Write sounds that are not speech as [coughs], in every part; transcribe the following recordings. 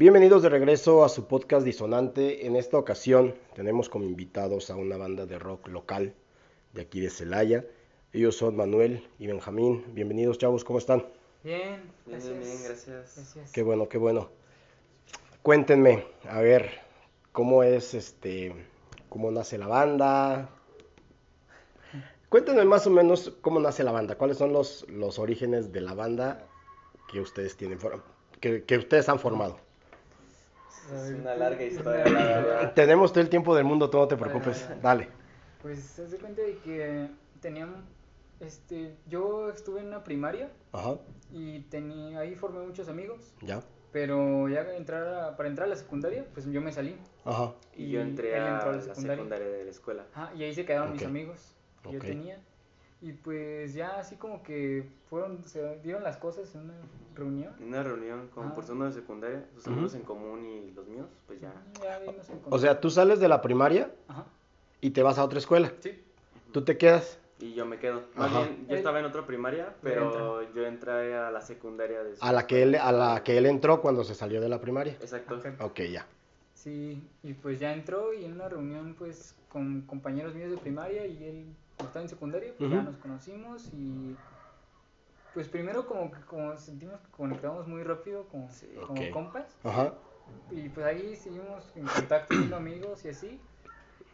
Bienvenidos de regreso a su podcast Disonante. En esta ocasión tenemos como invitados a una banda de rock local de aquí de Celaya. Ellos son Manuel y Benjamín. Bienvenidos, chavos, ¿cómo están? Bien, Bien, gracias. bien, bien, gracias. Gracias. Qué bueno, qué bueno. Cuéntenme, a ver, ¿cómo es este, cómo nace la banda? Cuéntenme más o menos cómo nace la banda, cuáles son los, los orígenes de la banda que ustedes tienen, que, que ustedes han formado. Es una larga historia, la verdad. Tenemos todo el tiempo del mundo, tú no te preocupes, dale. Pues se hace cuenta de que teníamos, este, yo estuve en una primaria Ajá, y tenía, ahí formé muchos amigos, ya, pero ya entrar a- para entrar a la secundaria, pues yo me salí. ajá, Y yo entré a entró la secundaria. de la escuela. Ajá, y ahí se quedaron mis amigos que Ok. yo tenía. Y pues ya así como que fueron, se dieron las cosas en una reunión. En una reunión con Ah. personas de secundaria, sus amigos en común y los míos, pues ya. Ya ahí nos O sea, tú sales de la primaria Ajá, y te vas a otra escuela, sí. tú te quedas, Y yo me quedo. Más Ajá. bien, yo Él- estaba en otra primaria, pero yo entré a la secundaria de su a la que él, a la que él entró cuando se salió de la primaria. Exacto. Ok. Ok, ya. Sí, y pues ya entró y en una reunión pues con compañeros míos de primaria y él como estaba en secundaria, pues ya nos conocimos y pues primero como que como sentimos que conectamos muy rápido como, Sí. como compas Ajá, y pues ahí seguimos en contacto siendo amigos y así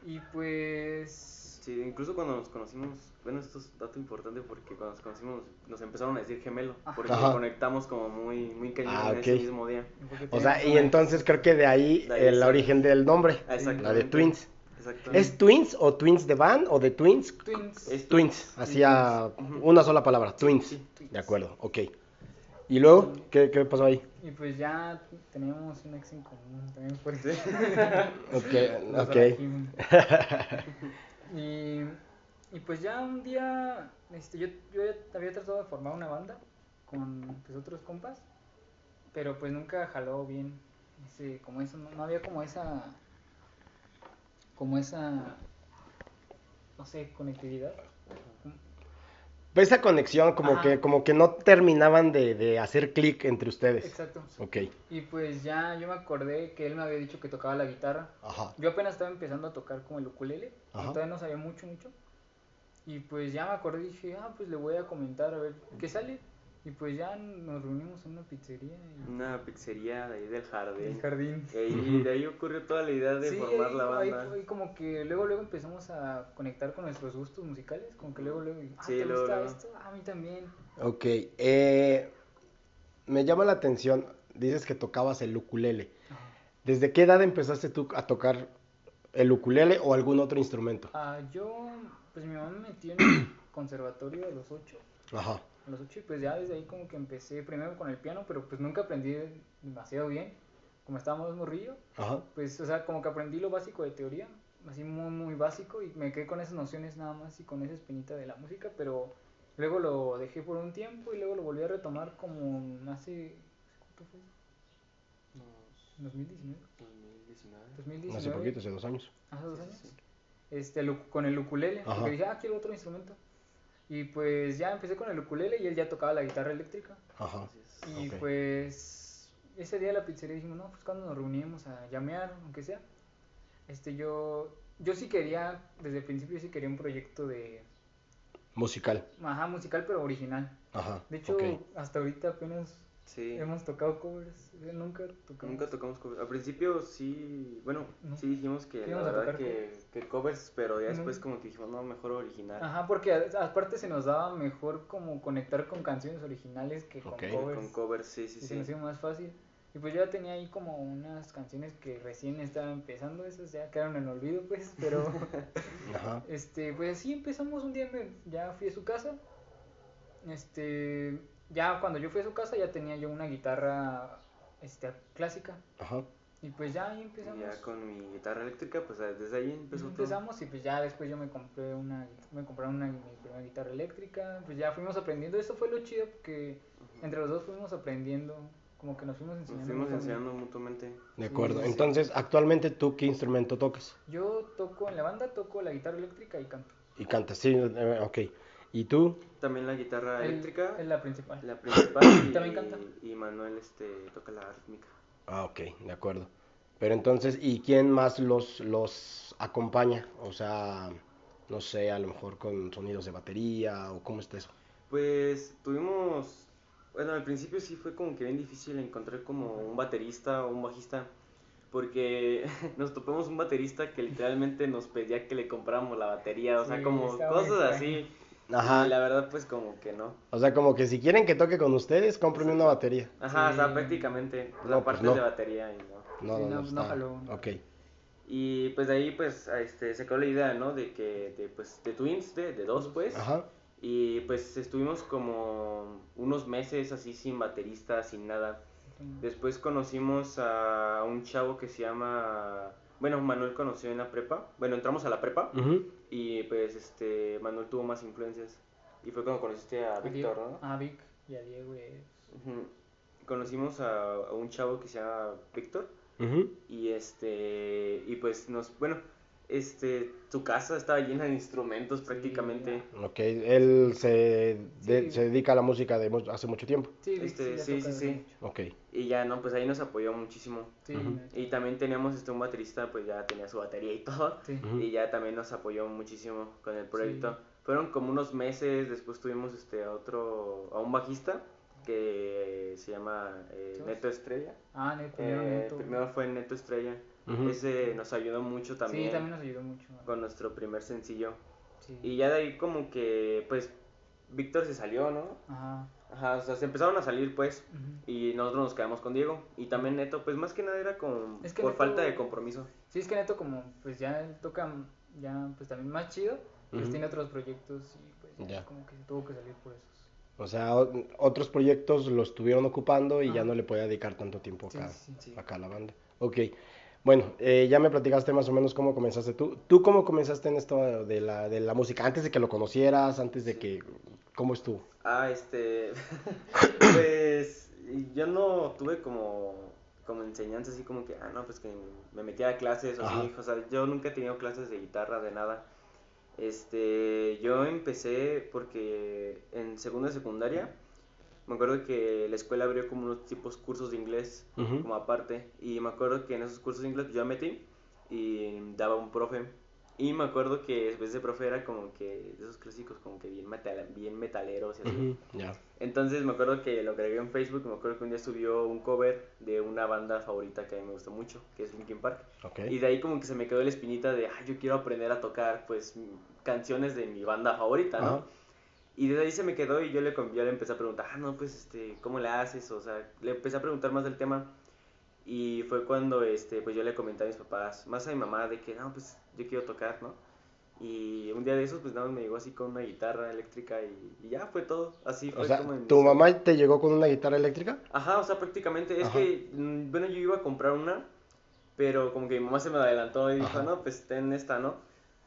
y pues Sí, incluso cuando nos conocimos, bueno, esto es dato importante porque cuando nos conocimos nos empezaron a decir gemelo, porque Ajá. conectamos como muy, muy cañón Ah, en ese mismo día. o sea, y entonces creo que de ahí De ahí el sí. origen del nombre, la de Twins. Exactamente. ¿Es Twins o Twins de Van o de Twins? Twins. Es- Twins, así a Ujú. una sola palabra, Twins. Sí. De acuerdo, ok. ¿Y luego qué, qué pasó ahí? Y pues ya teníamos un ex en común también eso. [laughs] Ok, ok. [laughs] y, y pues ya un día, este, yo, yo había tratado de formar una banda con pues, otros compas, pero pues nunca jaló bien, ese, como eso, no, no había como esa, como esa, no sé, conectividad. Esa conexión como Ajá. que, como que no terminaban de, de hacer clic entre ustedes. Exacto. Ok, Y pues ya yo me acordé que él me había dicho que tocaba la guitarra. ajá. Yo apenas estaba empezando a tocar como el ukulele, Ajá. todavía no sabía mucho, mucho. Y pues ya me acordé y dije, ah, pues le voy a comentar a ver qué sale. Y pues ya nos reunimos en una pizzería y Una pizzería de ahí del jardín. el jardín. Y ahí- de ahí ocurrió toda la idea de Sí, formar ahí, la ahí banda. fue como que luego luego empezamos a conectar con nuestros gustos musicales, como que luego luego, ah, Sí, ¿te luego, gusta luego. esto? Ah, a mí también. Ok, eh, me llama la atención, dices que tocabas el ukulele. Ajá. ¿Desde qué edad empezaste tú a tocar el ukulele o algún otro instrumento? Ah, yo, pues mi mamá me metió en el [coughs] conservatorio a los ocho. Ajá, a los ocho y pues ya desde ahí como que empecé primero con el piano, pero pues nunca aprendí demasiado bien, como estaba más morrillo, ajá. pues o sea, como que aprendí lo básico de teoría, así muy muy básico y me quedé con esas nociones nada más y con esa espinita de la música, pero luego lo dejé por un tiempo y luego lo volví a retomar como hace, ¿cuánto fue? 2019, 2019. Hace poquito, hace dos años. Hace dos años. Este, con el ukulele. Ajá. Porque dije, ah, quiero otro instrumento. Y pues ya empecé con el ukulele y él ya tocaba la guitarra eléctrica. Ajá. Y pues ese día la pizzería dijimos, no, pues cuando nos reuníamos a llamear, aunque sea. Este, yo, yo sí quería, desde el principio sí quería un proyecto de, Musical. ajá, musical, pero original. Ajá. De hecho, hasta ahorita apenas Sí. hemos tocado covers. Nunca tocamos. Nunca tocamos covers. Al principio sí, bueno, No. sí dijimos que la verdad que, que covers, pero ya después No. como que dijimos, no, mejor original. Ajá, porque aparte se nos daba mejor como conectar con canciones originales que con covers. Con covers, sí, sí, y se nos hizo más fácil. Y pues yo ya tenía ahí como unas canciones que recién estaban empezando, esas ya quedaron en olvido pues, pero [laughs] Ajá. este, pues así empezamos un día, me- ya fui a su casa, este, ya cuando yo fui a su casa ya tenía yo una guitarra, este, clásica, Ajá. y pues ya ahí Y empezamos. ya con mi guitarra eléctrica, pues desde ahí empezó todo. empezamos y pues ya después yo me compré una me compré una mi primera guitarra eléctrica pues ya fuimos aprendiendo eso fue lo chido porque entre los dos fuimos aprendiendo como que nos fuimos Nos enseñando fuimos mutuamente. enseñando mutuamente. De acuerdo. sí, sí. Entonces, actualmente tú qué instrumento tocas? yo toco en la banda toco la guitarra eléctrica y canto Y cantas, sí, eh, ok. ¿Y tú? También la guitarra El- eléctrica, es la principal la principal, [coughs] y, También canta. y Manuel este, toca la rítmica. Ah, ok, de acuerdo. Pero entonces, ¿y quién más los, los acompaña? O sea, no sé, a lo mejor con sonidos de batería o cómo está eso. Pues tuvimos, bueno, al principio sí fue como que bien difícil encontrar como un baterista o un bajista, porque [laughs] nos topamos un baterista que literalmente nos pedía que le compráramos la batería, o sea, Sí, como cosas extraño. así. Ajá. Y la verdad, pues como que no. O sea, como que si quieren que toque con ustedes, cómprenme una batería. Ajá, o sea, Sí. prácticamente, No, la pues no. de batería y no. No, Sí, no, no, jaló. Ok. Y pues de ahí pues este, se quedó la idea, ¿no? De que, de, pues, de Twins, de, de dos pues. Ajá. Y pues estuvimos como unos meses así sin baterista, sin nada. Después conocimos a un chavo que se llama, bueno, Manuel conoció en la prepa. Bueno, entramos a la prepa Ujú. Y pues este Manuel tuvo más influencias. Y fue cuando conociste a A Víctor, ¿no? A Vic y a Diego. y a ellos. Ujú. Conocimos a, a un chavo que se llama Víctor y este y pues nos, bueno, este su casa estaba llena de instrumentos prácticamente. Ok, él se, de- Sí. se dedica a la música de hace mucho tiempo. Sí, Este, sí, sí, sí. Ok. Y ya no, pues ahí nos apoyó muchísimo. Sí, neta. Y también teníamos este un baterista, pues ya tenía su batería y todo. sí. Ujú. Y ya también nos apoyó muchísimo con el proyecto. Sí. Fueron como unos meses, después tuvimos este a otro, a un bajista que se llama eh. Neto Estrella. Ah, Neto, Eh, Neto. primero fue Neto Estrella. Ujú. Ese nos ayudó mucho también, Sí, también nos ayudó mucho. con nuestro primer sencillo. Sí. Y ya de ahí como que, pues, Víctor se salió, ¿no? Ajá. Ajá, o sea, se empezaron a salir, pues, ujú. y nosotros nos quedamos con Diego. Y también Neto, pues, más que nada era como Es que por Neto- falta de compromiso. Sí, es que Neto como pues ya toca ya pues también más chido, pues Ujú. tiene otros proyectos y pues Ya. como que tuvo que salir por esos. O sea, otros proyectos los estuvieron ocupando y ya Ajá. no le podía dedicar tanto tiempo Sí, acá, sí, sí. acá a la banda. Ok. Bueno, eh, ya me platicaste más o menos cómo comenzaste tú. ¿Tú cómo comenzaste en esto de la, de la música? Antes de que lo conocieras, antes de que... ¿Cómo estuvo? Ah, este. [laughs] pues yo no tuve como, como enseñanza así como que, ah, no, pues que me metía a clases o así. O sea, yo nunca he tenido clases de guitarra, de nada. Este, yo empecé porque en segunda secundaria me acuerdo que la escuela abrió como unos tipos cursos de inglés Ujú. como aparte y me acuerdo que en esos cursos de inglés yo me metí y daba un profe y me acuerdo que ese profe era como que de esos clásicos como que bien, metal, bien metaleros y así. Ujú, Ya. Entonces me acuerdo que lo agregué en Facebook me acuerdo que un día subió un cover de una banda favorita que a mí me gusta mucho, que es Linkin Park. Ok. Y de ahí como que se me quedó la espinita de, ah, yo quiero aprender a tocar pues canciones de mi banda favorita, ¿no? Ajá. Y desde ahí se me quedó y yo le, yo le empecé a preguntar, ah, no, pues, este, ¿cómo le haces? O sea, le empecé a preguntar más del tema. Y fue cuando, este, pues yo le comenté a mis papás, más a mi mamá, de que, no, pues, yo quiero tocar, ¿no? Y un día de esos, pues nada más me llegó así con una guitarra eléctrica y, y ya fue todo. Así fue O sea, como inició. ¿tu mamá te llegó con una guitarra eléctrica? Ajá, o sea, prácticamente. Es Ajá. que, mm, bueno, yo iba a comprar una, pero como que mi mamá se me adelantó y dijo, Ajá. no, pues ten esta, ¿no?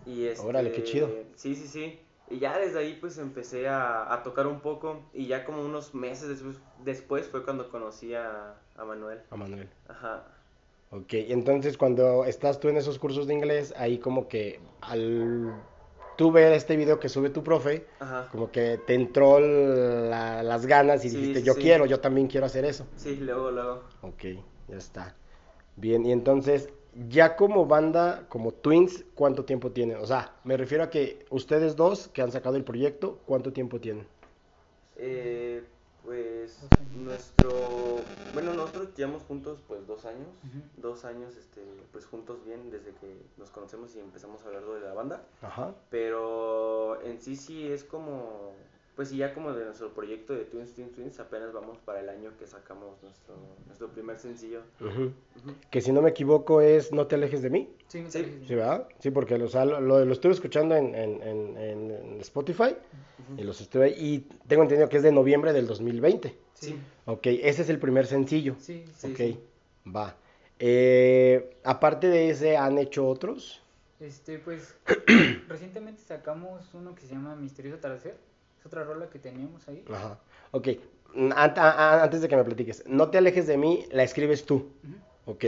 Y este, Órale, qué chido. Sí, sí, sí. Y ya desde ahí pues empecé a, a tocar un poco y ya como unos meses después, después fue cuando conocí a, a Manuel. A Manuel. Ajá. Ok, entonces cuando estás tú en esos cursos de inglés, ahí como que al tú ver este video que sube tu profe, Ajá. como que te entró la- las ganas y Sí, dijiste, yo sí. quiero, yo también quiero hacer eso. Sí, luego, luego. Ok, ya está. Bien, y entonces, ya como banda, como Twins, ¿cuánto tiempo tienen? O sea, me refiero a que ustedes dos que han sacado el proyecto, ¿cuánto tiempo tienen? Eh, pues nuestro, bueno, nosotros llevamos juntos pues dos años, dos años, este, pues juntos bien desde que nos conocemos y empezamos a hablar de la banda. Ajá. Pero en sí sí es como, pues sí, ya como de nuestro proyecto de Twins Twins Twins, apenas vamos para el año que sacamos nuestro, nuestro primer sencillo. Que si no me equivoco es No te alejes de mí. Sí, no Sí. Sí, ¿verdad? Sí, porque o sea, lo, lo, estuve escuchando en, en, en- Spotify y los estuve y tengo entendido que es de noviembre del 2020. Sí. Ok, ese es el primer sencillo. Sí, Sí, ok, sí. va. Eh, aparte de ese, ¿han hecho otros? Este, pues, [clears throat] recientemente sacamos uno que se llama Misterioso Atardecer. Es otra rola que teníamos ahí. Ajá. Ok, antes de que me platiques, no te alejes de mí, la escribes tú. Ujú. Ok,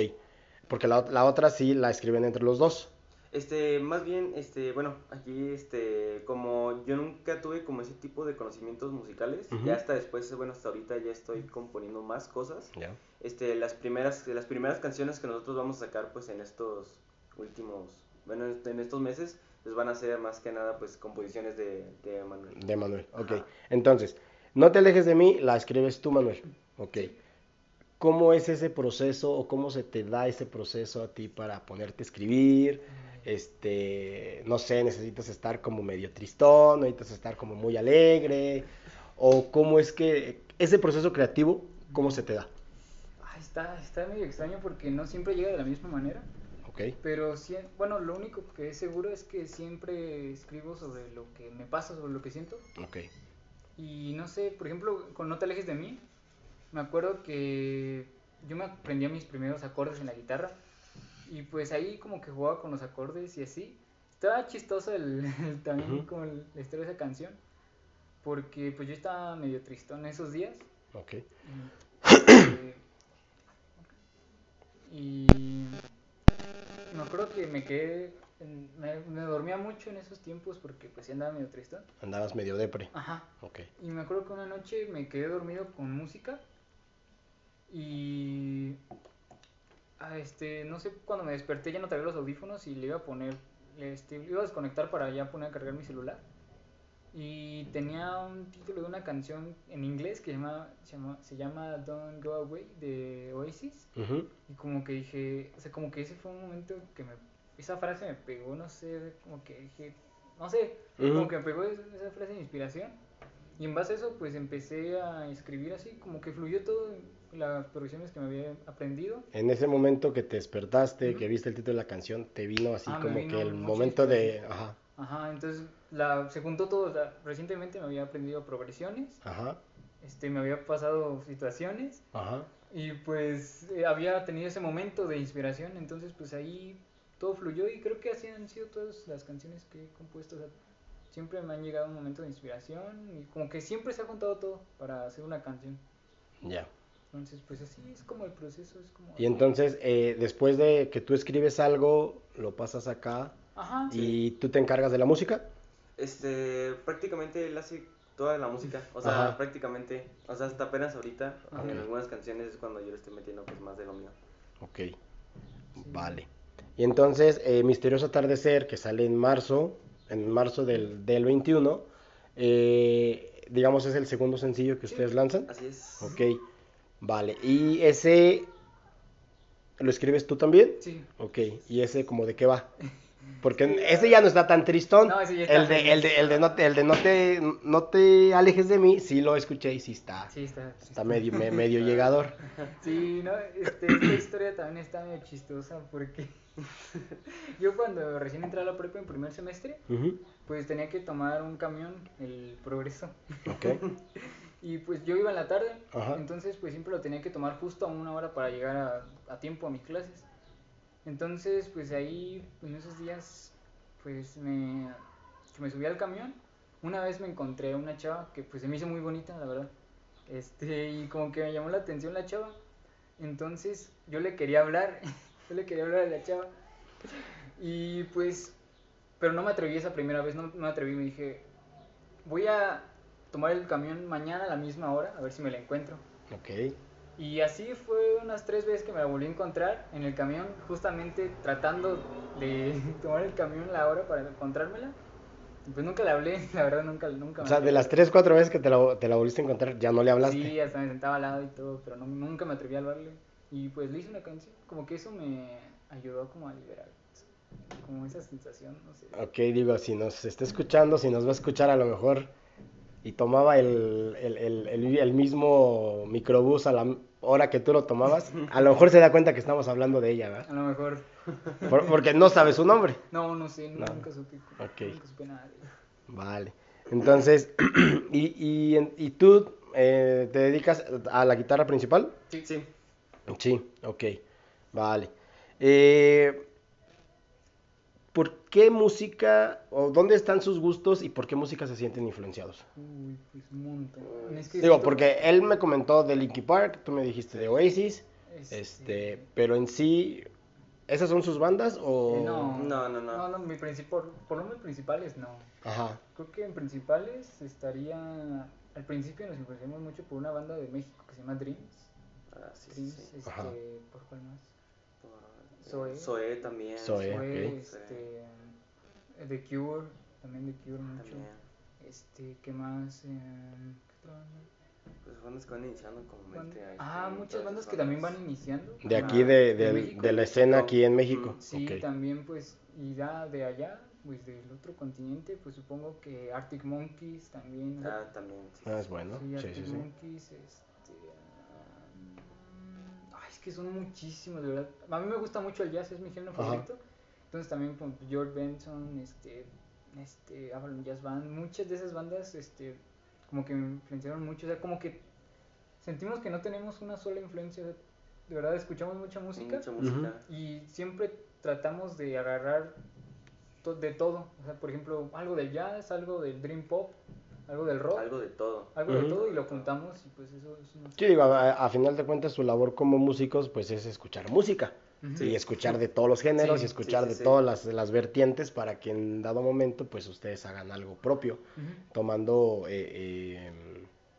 porque la, la otra sí la escriben entre los dos. Este, más bien, este, bueno, aquí, este, como yo nunca tuve como ese tipo de conocimientos musicales, Ujú. ya hasta después, bueno, hasta ahorita ya estoy componiendo más cosas. Ya. Este, las primeras, las primeras canciones que nosotros vamos a sacar, pues, en estos últimos, bueno, en en estos meses, pues van a ser más que nada, pues, composiciones de, de Manuel. De Manuel, ok. Ajá. Entonces, no te alejes de mí, la escribes tú, Manuel. Ok. ¿Cómo es ese proceso o cómo se te da ese proceso a ti para ponerte a escribir? Este, no sé, necesitas estar como medio tristón, necesitas estar como muy alegre, o cómo es que ese proceso creativo, ¿cómo se te da? Ah, está, está medio extraño porque no siempre llega de la misma manera. Pero sí, bueno, lo único que es seguro es que siempre escribo sobre lo que me pasa, sobre lo que siento. ok, Y no sé, por ejemplo, con No te alejes de mí, me acuerdo que yo me aprendía mis primeros acordes en la guitarra y pues ahí como que jugaba con los acordes y así. Estaba chistoso el, [laughs] el- también como el- la historia de esa canción porque pues yo estaba medio tristón esos días ok. eh, y me acuerdo que me quedé, me, me dormía mucho en esos tiempos porque pues sí andaba medio tristón. Andabas medio depre. Ajá. Ok, Y me acuerdo que una noche me quedé dormido con música y ah, este no sé cuando me desperté ya no traía los audífonos y le iba a poner este le iba a desconectar para ya poner a cargar mi celular y tenía un título de una canción en inglés que se llama se llama, se llama Don't Go Away de Oasis Ujú, y como que dije, o sea, como que ese fue un momento que me, esa frase me pegó, no sé, como que dije, no sé, Ujú. como que me pegó esa, esa frase de inspiración. Y en base a eso, pues empecé a escribir así, como que fluyó todo, las progresiones que me había aprendido. En ese momento que te despertaste, Ujú. que viste el título de la canción, te vino así Ah, como vino que el momento de... Ajá, Ajá, entonces la, se juntó todo, o sea, recientemente me había aprendido progresiones, ajá, este, me había pasado situaciones ajá. Y pues eh, había tenido ese momento de inspiración, entonces pues ahí todo fluyó y creo que así han sido todas las canciones que he compuesto. o sea, siempre me han llegado un momento de inspiración y como que siempre se ha juntado todo para hacer una canción. Ya. Entonces pues así es como el proceso, es como... Y entonces, eh, después de que tú escribes algo, lo pasas acá Ajá, y tú te encargas de la música. Este, prácticamente él hace toda la música, o sea, Ajá. prácticamente, o sea, hasta apenas ahorita, en algunas canciones es cuando yo le estoy metiendo pues más de lo mío. Ok, vale. Y entonces, eh, Misterioso Atardecer, que sale en marzo, en marzo del, del 21, eh, digamos es el segundo sencillo que Sí. ustedes lanzan. Así es. Ok, vale. ¿Y ese lo escribes tú también? sí. Ok, ¿y ese como de qué va? [laughs] Porque ese ya no está tan tristón. No, ese ya está el, de, el, de, el de no te, el de no te, no te alejes de mí, sí lo escuché y sí está, Sí, está. sí está medio, me- [laughs] medio llegador. [laughs] Sí, no, este, esta historia también está medio chistosa porque [laughs] yo cuando recién entré a la prepa en primer semestre, pues tenía que tomar un camión, el Progreso. Ok, Y pues yo iba en la tarde, Ajá. entonces pues siempre lo tenía que tomar justo a una hora para llegar a, a tiempo a mis clases. Entonces pues ahí en esos días pues me, me subí al camión. Una vez me encontré a una chava que pues se me hizo muy bonita, la verdad. Este, y como que me llamó la atención la chava. Entonces yo le quería hablar, [laughs] yo le quería hablar a la chava. Y pues, pero no me atreví esa primera vez, no, no me atreví, me dije, voy a tomar el camión mañana a la misma hora, a ver si me la encuentro. ok. Y así fue unas tres veces que me la volví a encontrar en el camión, justamente tratando de [laughs] tomar el camión la hora para encontrármela. Pues nunca le hablé, [laughs] la verdad nunca, nunca O me sea, de las tres, cuatro veces que te la, te la volviste a encontrar, ya no le hablaste. Sí, hasta me sentaba al lado y todo, pero no- nunca me atreví a hablarle. Y pues le hice una canción, como que eso me ayudó como a liberar, como esa sensación, no sé. Ok, digo, si nos está escuchando, si nos va a escuchar a lo mejor y tomaba el, el, el, el- el mismo microbús a la hora que tú lo tomabas, a lo mejor se da cuenta que estamos hablando de ella, ¿verdad? A lo mejor, Por- porque no sabe su nombre. no, no sé, No. nunca supe, Ok. nunca supe nada de ella. Vale. Entonces, [clears throat] ¿y, y, y tú eh, te dedicas a la guitarra principal? Sí, sí. Sí, ok. Vale. Eh, ¿Por qué música, o dónde están sus gustos y por qué música se sienten influenciados? Uy, pues un montón. Es que Digo, siento- porque él me comentó de Linkin Park, tú me dijiste de Oasis, Este- este, pero en sí, ¿Esas son sus bandas o...? No. No, no, no. No, no, mi principal, por lo menos principales no. Ajá. Creo que en principales estaría. Al principio nos influenciamos mucho por una banda de México que se llama Dreams. Ah, sí, sí, Dreams, sí. este, Ajá. ¿por cuál más? Zoé. Zoé también. Zoé. Fue ok. este, eh, The Cure, también The Cure mucho. También. Este, ¿qué más? ¿qué otra banda? Pues bandas que van iniciando como Ban- Mente Ice Ah, muchas bandas que también van iniciando. De aquí, de, ¿De del- México? de la escena aquí en México. Sí, Ok. también pues, y ya de allá, pues del otro continente, pues supongo que Arctic Monkeys también. Ah, también. sí, Ah, es bueno. Sí, Sí, Arctic sí, sí. Monkeys, este... que son muchísimos, de verdad. A mí me gusta mucho el jazz, es mi género Ajá. favorito. Entonces también con George Benson, este, este, Avalon Jazz Band, muchas de esas bandas, este, como que me influenciaron mucho. O sea, como que sentimos que no tenemos una sola influencia. de verdad, escuchamos mucha música Mucha música. y siempre tratamos de agarrar to- de todo. O sea, por ejemplo, algo del jazz, algo del dream pop, algo del rock, algo, Algo de todo. de Ujú. todo y lo juntamos y pues eso es una... Sí, digo, a, a final de cuentas su labor como músicos pues es escuchar música Ujú. y escuchar de todos los géneros Sí, y escuchar sí, sí, de sí. todas las, las vertientes para que en dado momento pues ustedes hagan algo propio, Ujú. tomando eh, eh,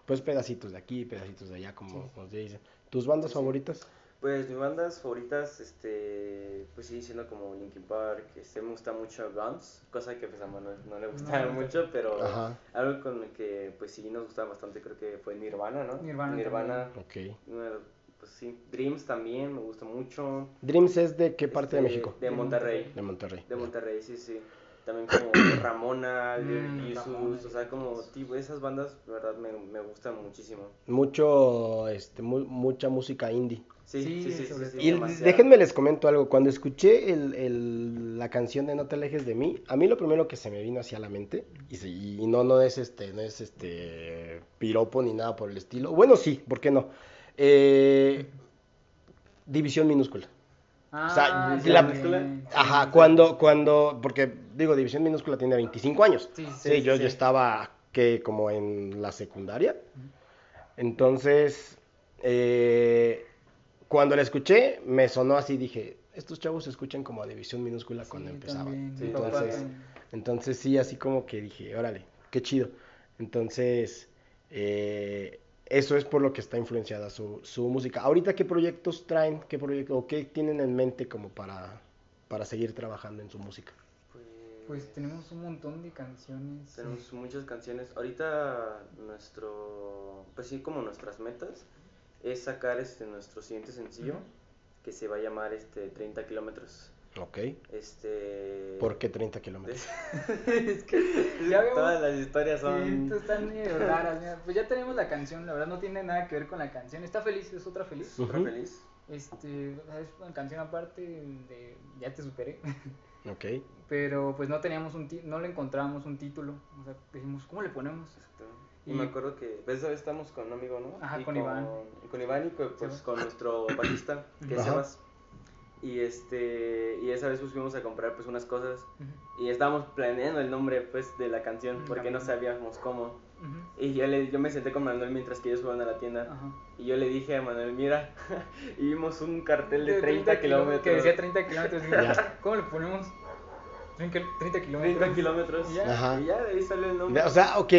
pues pedacitos de aquí, pedacitos de allá, como, Sí. como se dice. ¿Tus bandas favoritas? Pues mis bandas favoritas, este, pues sí, siendo como Linkin Park, este, me gusta mucho Guns, cosa que pues a Manuel no le gustaba No, mucho, pero Ajá, algo con el que pues sí nos gustaba bastante creo que fue Nirvana, ¿no? Nirvana Nirvana, ok. bueno, pues sí, Dreams también me gusta mucho. Dreams es de qué parte de Este, México? De Monterrey. De Monterrey. De Monterrey, sí, sí. También como [clears throat] Ramona, Mm, Jesus, Ramona, o sea, como tipo, esas bandas, la verdad, me, me gustan muchísimo. Mucho, este, mu- mucha música indie. Sí, Sí, sí, sí, sí, sobre sí, todo. Y demasiado. déjenme les comento algo. Cuando escuché el- el- la canción de No te alejes de mí, a mí lo primero que se me vino hacia la mente, y, se- y no, no es este, no es este piropo ni nada por el estilo. Bueno, sí, ¿por qué no? Eh, división minúscula. Ah, sea, sí, la-. Ajá, cuando, cuando, porque digo, división minúscula tiene 25 años. Sí, Sí, sí, yo, sí. yo estaba que como en la secundaria. Entonces, eh, cuando la escuché, me sonó así, dije, estos chavos se escuchan como a división minúscula cuando empezaban. Sí, papá entonces, entonces sí, así como que dije, órale, qué chido. Entonces, eh, eso es por lo que está influenciada su, su música. Ahorita, ¿qué proyectos traen? ¿Qué proyectos o qué tienen en mente como para, para seguir trabajando en su música? Pues tenemos un montón de canciones. Tenemos muchas canciones. Ahorita nuestro, pues sí, como nuestras metas es sacar este nuestro siguiente sencillo que se va a llamar este 30 kilómetros. Ok. Este. ¿Por qué 30 kilómetros? [laughs] es que Ya vemos- todas las historias Sí, son. esto están medio raras. mira, Pues ya tenemos la canción, la verdad no tiene nada que ver con la canción. Está feliz, es otra feliz. Súper feliz. Este, es una canción aparte de Ya te superé. Ok. Pero pues no teníamos un ti- no le encontrábamos un título. O sea, dijimos, ¿cómo le ponemos? Exacto. Y Y- me acuerdo que pues, esa vez estamos con un amigo, ¿no? Ajá, Y con Iván. y Con Iván y pues, pues, con nuestro [coughs] bajista, que es. Sebas. Y este y esa vez pues, fuimos a comprar pues unas cosas Ujú, y estábamos planeando el nombre pues de la canción Mm, porque no también. sabíamos cómo. ujú, Y yo le yo me senté con Manuel mientras que ellos fueron a la tienda Ajá. y yo le dije a Manuel, "Mira, [laughs] y vimos un cartel de De 30 kilómetros." Que decía 30 kilómetros. [laughs] [laughs] ¿Cómo le ponemos? 30 kilómetros. 30 kilómetros. Y ya. Y ya de ahí salió el nombre. O sea, ok.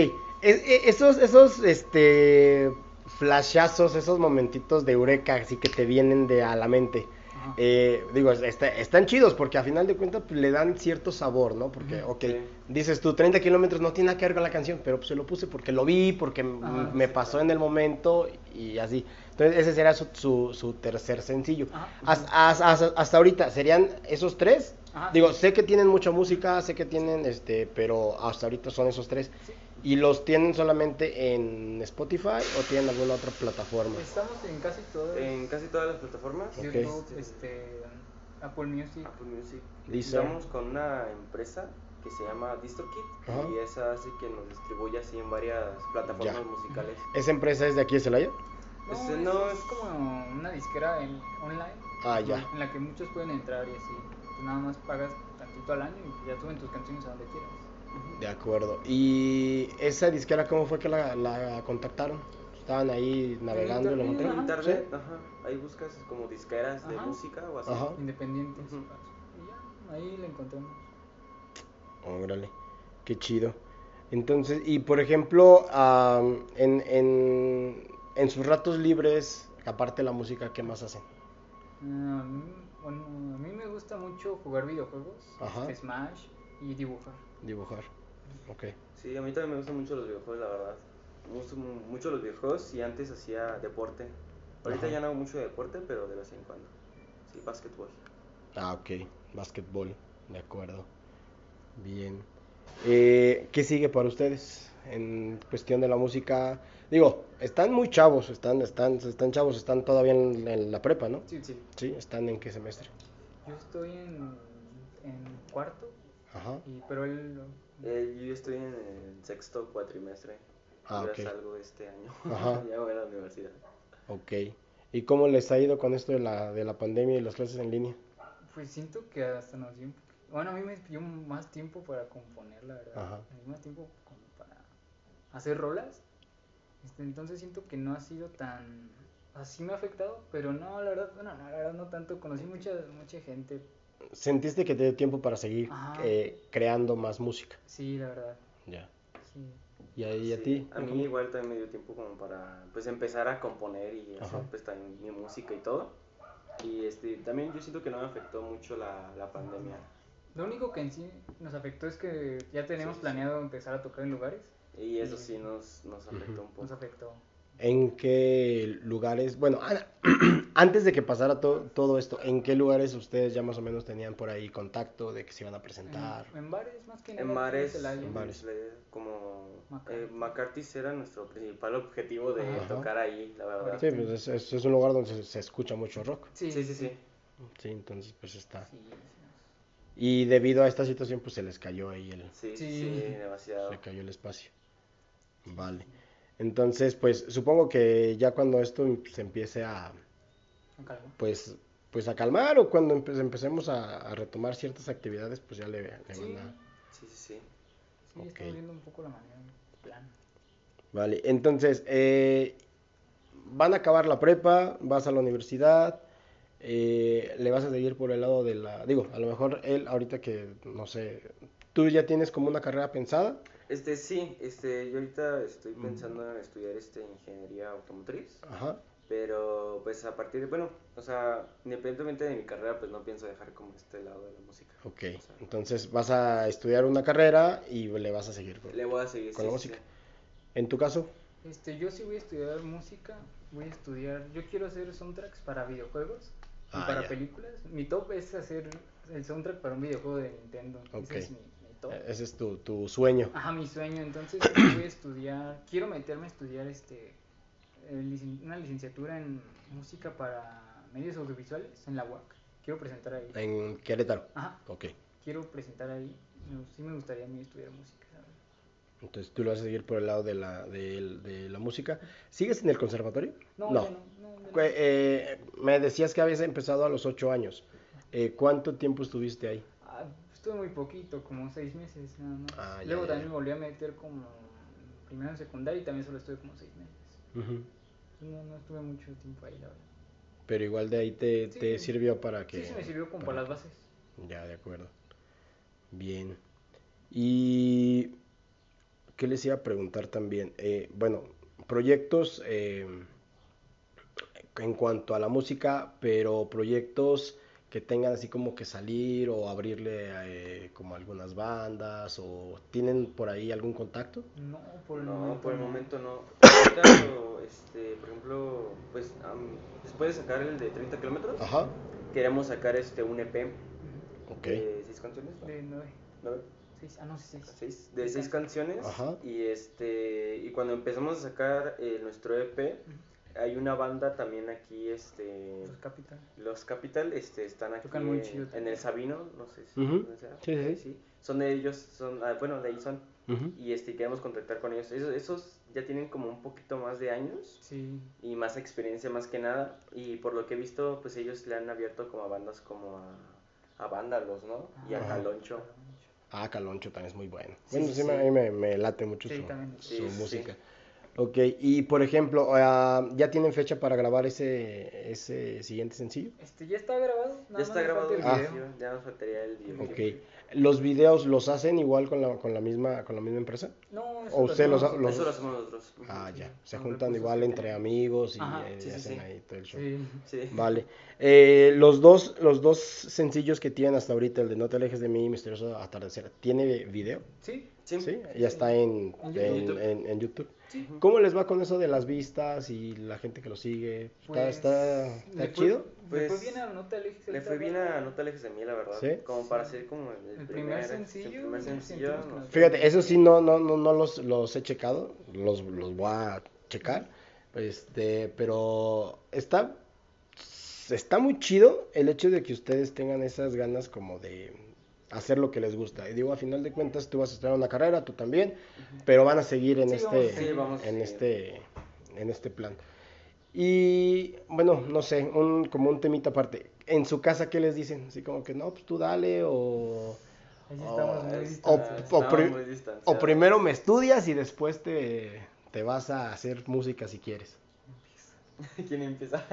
E- esos, esos, este, flashazos, esos momentitos de eureka, así que te vienen de a la mente. Eh, digo, está- están chidos porque a final de cuentas pues, le dan cierto sabor, ¿no? Porque, ok, sí. dices tú 30 kilómetros no tiene nada que ver con la canción, pero pues se lo puse porque lo vi, porque Ajá, me sí, pasó claro. en el momento y así. Entonces ese será su, su, su tercer sencillo. Has- hasta ahorita, ¿serían esos tres? Ajá, Digo, sí. sé que tienen mucha música, sé que tienen, este, pero hasta ahorita son esos tres. ¿Y los tienen solamente en Spotify o tienen alguna otra plataforma? Estamos en casi todas. En casi todas las plataformas. Ok. YouTube, este, Apple Music. Apple Music. Deezer. Estamos con una empresa que se llama DistroKid Ajá. y esa hace que nos distribuya así en varias plataformas Ya. musicales. ¿Esa empresa es de aquí de Celaya? No, es, no, es es- como una disquera en- online Ah, ya. en la que muchos pueden entrar y así. Tú nada más pagas tantito al año y ya suben tus canciones a donde quieras. De acuerdo. ¿Y esa disquera cómo fue que la, la contactaron? Estaban ahí navegando y lo internet, En. Ajá, ahí buscas como disqueras de música o así. Ajá. Independientes. Y ya, ahí le encontramos. Órale, qué chido. Entonces, y por ejemplo, en, en, en sus ratos libres, aparte de la música, ¿qué más hacen? Ah, a mí- bueno, a mí me gusta mucho jugar videojuegos, Ajá. este, Smash y dibujar. Dibujar. Ok. Sí, a mí también me gustan mucho los videojuegos, la verdad. Me gustan mu- mucho los videojuegos y antes hacía deporte. Ahorita Ajá. ya no hago mucho deporte, pero de vez en cuando. Sí, básquetbol. Ah, ok. Básquetbol, de acuerdo. Bien. Eh, ¿Qué sigue para ustedes en cuestión de la música? Digo, están muy chavos, están, están, están chavos, están todavía en, en la prepa, ¿no? Sí, sí. Sí, están en qué semestre. Yo estoy en, en cuarto, Ajá. y, pero él... Eh, yo estoy en el sexto cuatrimestre. Ah, salgo este año. Ajá. [laughs] ya voy a la universidad. Ok. ¿Y cómo les ha ido con esto de la, de la pandemia y las clases en línea? Pues siento que hasta nos dio Bueno, a mí me dio más tiempo para componer, la verdad. Ajá. Me dio más tiempo como para hacer rolas. Este, entonces siento que no ha sido tan... Así me ha afectado, pero no, la verdad, bueno, no, la verdad no tanto. Conocí mucha, mucha gente. ¿Sentiste que te dio tiempo para seguir eh, creando más música? Sí, la verdad. Ya. Sí. ¿Y a, y a Sí, ti? A mí igual también me dio tiempo como para pues empezar a componer y hacer pues también mi música y todo. Y este también yo siento que no me afectó mucho la, la pandemia. Lo único que en sí nos afectó es que ya tenemos Sí, sí, sí. planeado empezar a tocar en lugares. Y eso Sí. sí nos, nos afectó un Nos poco. afectó. ¿En qué lugares? Bueno, [clears throat] antes de que pasara to- todo esto, ¿en qué lugares ustedes ya más o menos tenían por ahí contacto de que se iban a presentar? En, en bares, más que nada. En bares. En bares. eh, como McCarthy's. eh, McCarthy's era nuestro principal objetivo de Ajá. tocar ahí, la verdad. Sí, pues es, es- es un lugar donde se, se escucha mucho rock. Sí, Sí, sí, sí. Sí, entonces pues está. Sí, sí. Y debido a esta situación pues se les cayó ahí el, Sí, Sí. sí, demasiado. se cayó el espacio. Vale. Entonces pues supongo que ya cuando esto se empiece a pues pues a calmar o cuando empe- empecemos a, a retomar ciertas actividades pues ya le, le Sí. van a... Sí, sí, sí. Sí, viendo un poco la manera, el plan. Vale, entonces, eh, van a acabar la prepa, vas a la universidad, eh, le vas a seguir por el lado de la... Digo, a lo mejor él ahorita que, no sé, tú ya tienes como una carrera pensada. Este sí, este yo ahorita estoy Mm. pensando en estudiar este ingeniería automotriz. Ajá. Pero pues a partir de, bueno, o sea, independientemente de mi carrera, pues no pienso dejar como este lado de la música. Ok, O sea, entonces vas a estudiar una carrera y le vas a seguir. por- le voy a seguir. con la música. sí. En tu caso, Este, yo sí voy a estudiar música, voy a estudiar, yo quiero hacer soundtracks para videojuegos y Ah, para ya. películas. Mi top es hacer el soundtrack para un videojuego de Nintendo. Ok. Ese es mi, eh, ese es tu, tu sueño. Ajá, mi sueño. Entonces [clears throat] voy a estudiar, quiero meterme a estudiar este licen- una licenciatura en música para medios audiovisuales en la UAC. Quiero presentar ahí. En Querétaro. Ajá, Ok, quiero presentar ahí. Sí me gustaría a mí estudiar música. ¿sabes? entonces tú lo vas a seguir por el lado de la, de, de la música. ¿Sigues en el conservatorio? No, no, no, eh, me decías que habías empezado a los ocho años. Eh, ¿Cuánto tiempo estuviste ahí? Estuve muy poquito, como seis meses nada más. Ah, ya, Luego ya, también ya. me volví a meter como primero en secundaria y también solo estuve como seis meses. No, no estuve mucho tiempo ahí, la verdad. Pero igual de ahí te, Sí. te sirvió para que... Sí, sí me sirvió como para las bases. Ya, de acuerdo. Bien. Y... ¿Qué les iba a preguntar también? Eh, bueno, proyectos eh, en cuanto a la música, pero proyectos que tengan así como que salir o abrirle eh, como algunas bandas o tienen por ahí algún contacto? No, por el No, momento. por el no. momento no. Ahorita, [coughs] este, por ejemplo, pues am, después de sacar el de 30 kilómetros, queremos sacar este un EP Ujú. Ok. de seis canciones. ¿no? De nueve. ¿Nueve? Seis. Ah, no, sí, seis. Seis, de Seis seis canciones Ajá. y este y cuando empezamos a sacar eh, nuestro EP hay una banda también aquí este Los Capital. los Capital este están aquí Tocan muy en- chido en, también. el Sabino no sé si Ujú. ¿dónde sea? Sí, sí, sí. son de ellos son ah, bueno de ahí son y este queremos contactar con ellos esos, esos ya tienen como un poquito más de años Sí. y más experiencia más que nada y por lo que he visto pues ellos le han abierto como a bandas como a, a Vándalos no y a Ajá. Caloncho Ah, Caloncho también es muy bueno. Sí, bueno, sí, sí, sí. me- a mí me, me late mucho Sí, su, también. su Sí, sí. música. Ok, y por ejemplo, ah, ¿ya tienen fecha para grabar ese, ese siguiente sencillo? Este, ya está grabado. Ya está más grabado el Ah. video, ya nos faltaría el video. Ok. ¿Los videos los hacen igual con la, con la misma, con la misma empresa? No, eso ¿O lo usted los- hacemos- los- Eso lo hacemos nosotros. Ah, ya. Se juntan igual entre amigos y Ajá, eh, sí, hacen sí. ahí todo el show. Sí. Sí. Vale. Eh, los dos, los dos sencillos que tienen hasta ahorita, el de No te alejes de mí y Misterioso Atardecer, ¿tiene video? Sí, Sí. Sí, ya está en, En en, YouTube. en- en YouTube. sí. ¿Cómo les va con eso de las vistas y la gente que lo sigue? ¿Está, Pues, está, está le fue- chido? le Pues, fue bien a No te alejes. Le fue bien a No te alejes de mí, la verdad. ¿Sí? Como para ser como el, El primer sencillo, El primer sencillo. no Fíjate, eso sí no, no, no, no los, los he checado, los, los voy a checar, este, pero está, está muy chido el hecho de que ustedes tengan esas ganas como de hacer lo que les gusta. Y digo, a final de cuentas, tú vas a estudiar una carrera, tú también, pero van a seguir en Sí, este, vamos a seguir. Sí, vamos a en este, en este plan. Y bueno, no sé, un, como un temita aparte. En su casa, ¿qué les dicen? Así como que no, pues tú dale o... Ahí sí estamos muy o- distantes. o Estamos pri- muy distanciados. O primero me estudias y después te, te vas a hacer música si quieres. [laughs] ¿Quién empieza?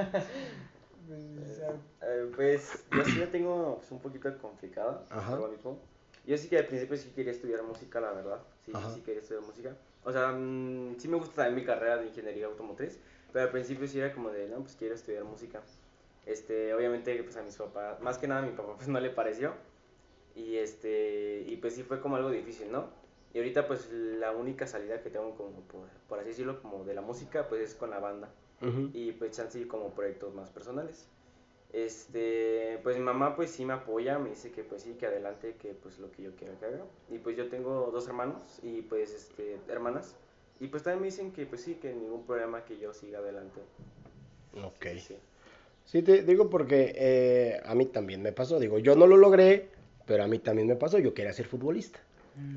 Pues, Eh, pues yo sí la tengo pues, un poquito complicada. Ajá. por lo mismo. Yo sí que al principio sí quería estudiar música, la verdad. Sí, Ajá. sí quería estudiar música. O sea, mm, sí me gusta también mi carrera de ingeniería automotriz. Pero al principio sí era como de, no, pues quiero estudiar música. Este, obviamente, pues a mis papás, más que nada a mi papá, pues no le pareció. Y este, y pues sí fue como algo difícil, ¿no? Y ahorita pues la única salida que tengo como, por, por así decirlo, como de la música, pues es con la banda Ujú. y pues chance como proyectos más personales. Este, pues mi mamá pues sí me apoya, me dice que pues sí, que adelante, que pues lo que yo quiera que haga. Y pues yo tengo dos hermanos y pues este, hermanas. Y pues también me dicen que pues sí, que ningún problema que yo siga adelante. Ok. Sí, sí. Sí, te digo porque eh, a mí también me pasó. Digo, yo no lo logré, pero a mí también me pasó. Yo quería ser futbolista.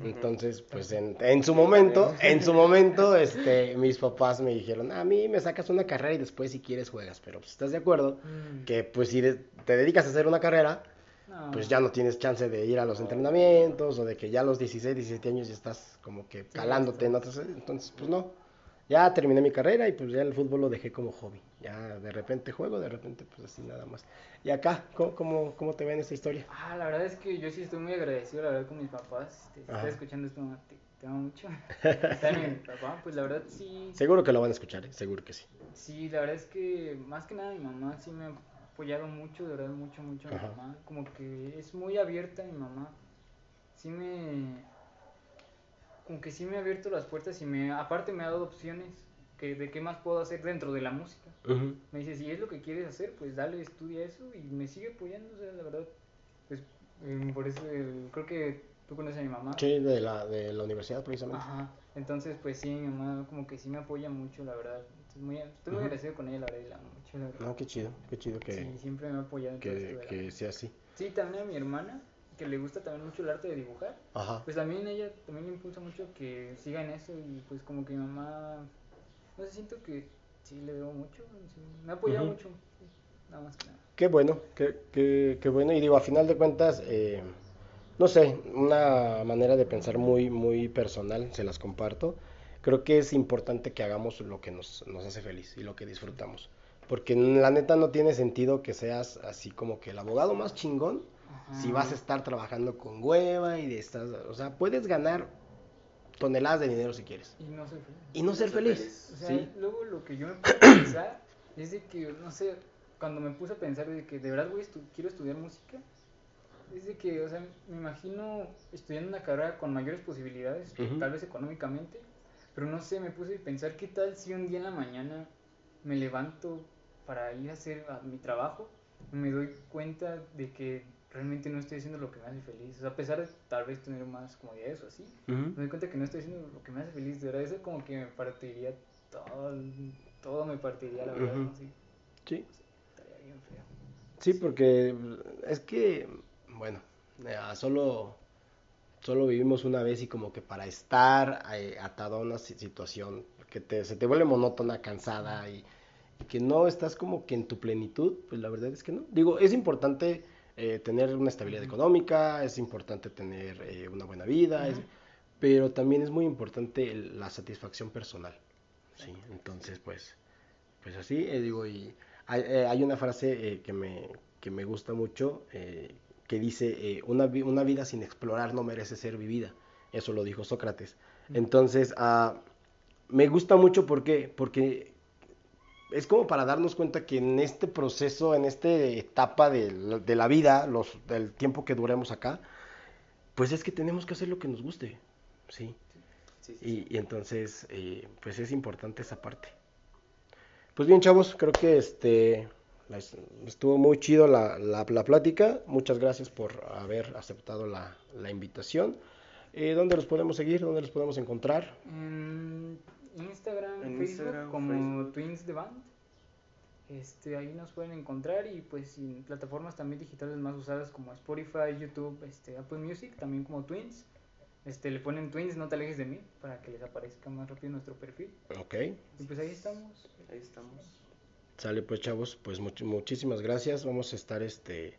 Entonces, pues en, en su momento, en su momento, este, mis papás me dijeron, a mí me sacas una carrera y después si quieres juegas. Pero pues estás de acuerdo mm, que pues si de- te dedicas a hacer una carrera, no. pues ya no tienes chance de ir a los entrenamientos o de que ya a los 16, 17 años ya estás como que calándote en otros. Entonces, pues no. Ya terminé mi carrera y pues ya el fútbol lo dejé como hobby. Ya de repente juego, de repente pues así nada más. Y acá, ¿cómo, cómo, cómo te ven esta historia? Ah, la verdad es que yo sí estoy muy agradecido, la verdad, con mis papás. Este, si estás escuchando esto, te, te amo mucho. [laughs] Está mi papá, pues la verdad sí, Seguro que lo van a escuchar, ¿eh? seguro que sí. sí, la verdad es que más que nada mi mamá sí me ha apoyado mucho, de verdad, mucho, mucho mi Ajá. mamá. Como que es muy abierta mi mamá. Sí me... Como que sí me ha abierto las puertas y me... Aparte me ha dado opciones que, de qué más puedo hacer dentro de la música. Ujú. Me dice, si es lo que quieres hacer, pues dale, estudia eso y me sigue apoyando, o sea, la verdad, pues eh, por eso eh, creo que tú conoces a mi mamá. Sí, de la, de la universidad precisamente. Ajá, entonces pues sí, mi mamá como que sí me apoya mucho, la verdad. Estoy muy, estoy muy Ujú. agradecido con ella, la verdad, mucho, la verdad. No, qué chido, qué chido que, Sí, siempre me ha apoyado en todo que, esto que sea así. Sí, también a mi hermana, que le gusta también mucho el arte de dibujar, Ajá. pues también ella también me impulsa mucho que siga en eso y pues como que mi mamá, no sé, siento que sí le veo mucho, sí, me ha apoyado Ujú. mucho, sí, nada más que nada. Qué bueno, qué, qué, qué bueno. Y digo, a final de cuentas, eh, no sé, una manera de pensar muy, muy personal, se las comparto. Creo que es importante que hagamos lo que nos, nos hace feliz y lo que disfrutamos. Porque la neta no tiene sentido que seas así como que el abogado más chingón si vas a estar trabajando con hueva y de estas, o sea, puedes ganar toneladas de dinero si quieres Y no soy feliz. y no ser ser feliz. feliz. O sea, Sí. luego lo que yo me puse a pensar [clears throat] es de que, no sé, cuando me puse a pensar de que de verdad a estu- quiero estudiar música, es de que, o sea, me imagino estudiando una carrera con mayores posibilidades, Ujú. tal vez económicamente, pero no sé, me puse a pensar qué tal si un día en la mañana me levanto para ir a hacer a mi trabajo me doy cuenta de que realmente no estoy haciendo lo que me hace feliz. O sea, a pesar de tal vez tener más comodidades o así, me doy cuenta que no estoy haciendo lo que me hace feliz, de verdad, eso como que me partiría todo, todo me partiría, la verdad. Sí, Sí. estaría bien feo. Sí, porque es que, bueno, ya, solo, solo vivimos una vez y como que para estar eh, atado a una si- situación que te, se te vuelve monótona, cansada y, y que no estás como que en tu plenitud, pues la verdad es que no. Digo, es importante eh, tener una estabilidad económica, es importante tener eh, una buena vida, es- Ujú. pero también es muy importante el- la satisfacción personal. Sí, entonces pues, pues así, eh, digo, y hay, eh, hay una frase eh, que, me, que me gusta mucho eh, que dice, una, una vida sin explorar no merece ser vivida. Eso lo dijo Sócrates. Entonces, ah, me gusta mucho ¿por qué? porque es como para darnos cuenta que en este proceso, en esta etapa de, la- de la vida, los, del tiempo que duremos acá, pues es que tenemos que hacer lo que nos guste, ¿sí? Sí, sí, sí. Y, y entonces, eh, pues es importante esa parte. Pues bien, chavos, creo que este estuvo muy chido la, la- la plática. Muchas gracias por haber aceptado la, la invitación. Eh, ¿Dónde los podemos seguir? ¿Dónde los podemos encontrar? En Instagram, En Facebook, Instagram, como Facebook. Twins The Band. Este, ahí nos pueden encontrar y pues en plataformas también digitales más usadas como Spotify, YouTube, este, Apple Music, también como Twins. Este, le ponen Twins, no te alejes de mí, para que les aparezca más rápido nuestro perfil. Ok. Y pues ahí estamos. Ahí estamos. Sale pues, chavos. Pues much- muchísimas gracias. Vamos a estar este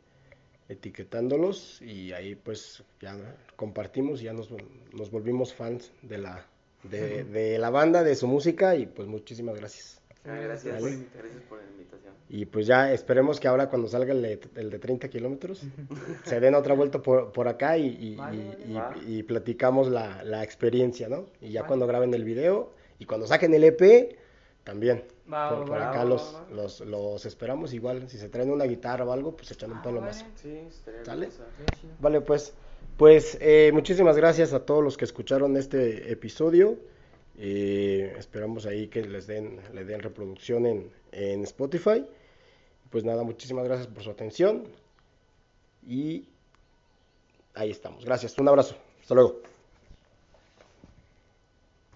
etiquetándolos y ahí pues ya compartimos, ya nos, nos volvimos fans de la, de, de la banda, de su música y pues muchísimas gracias. Ah, gracias. Vale. por Gracias por la invitación. Y pues ya esperemos que ahora cuando salga el de, el de 30 kilómetros [laughs] se den otra vuelta por, por acá y, y- Vale, y- vale. y- platicamos la, la experiencia, ¿no? Y ya Vale. cuando graben el video y cuando saquen el EP, también. Va, por va, por acá va, los, va, va. los, los esperamos igual. Si se traen una guitarra o algo, pues echan un Ah, palo vale. más. Sí, ¿Sale? Vale, pues. Pues eh, muchísimas gracias a todos los que escucharon este episodio. Eh, esperamos ahí que les den, le den reproducción en, en Spotify. Pues nada, muchísimas gracias por su atención. Y ahí estamos. Gracias. Un abrazo. Hasta luego.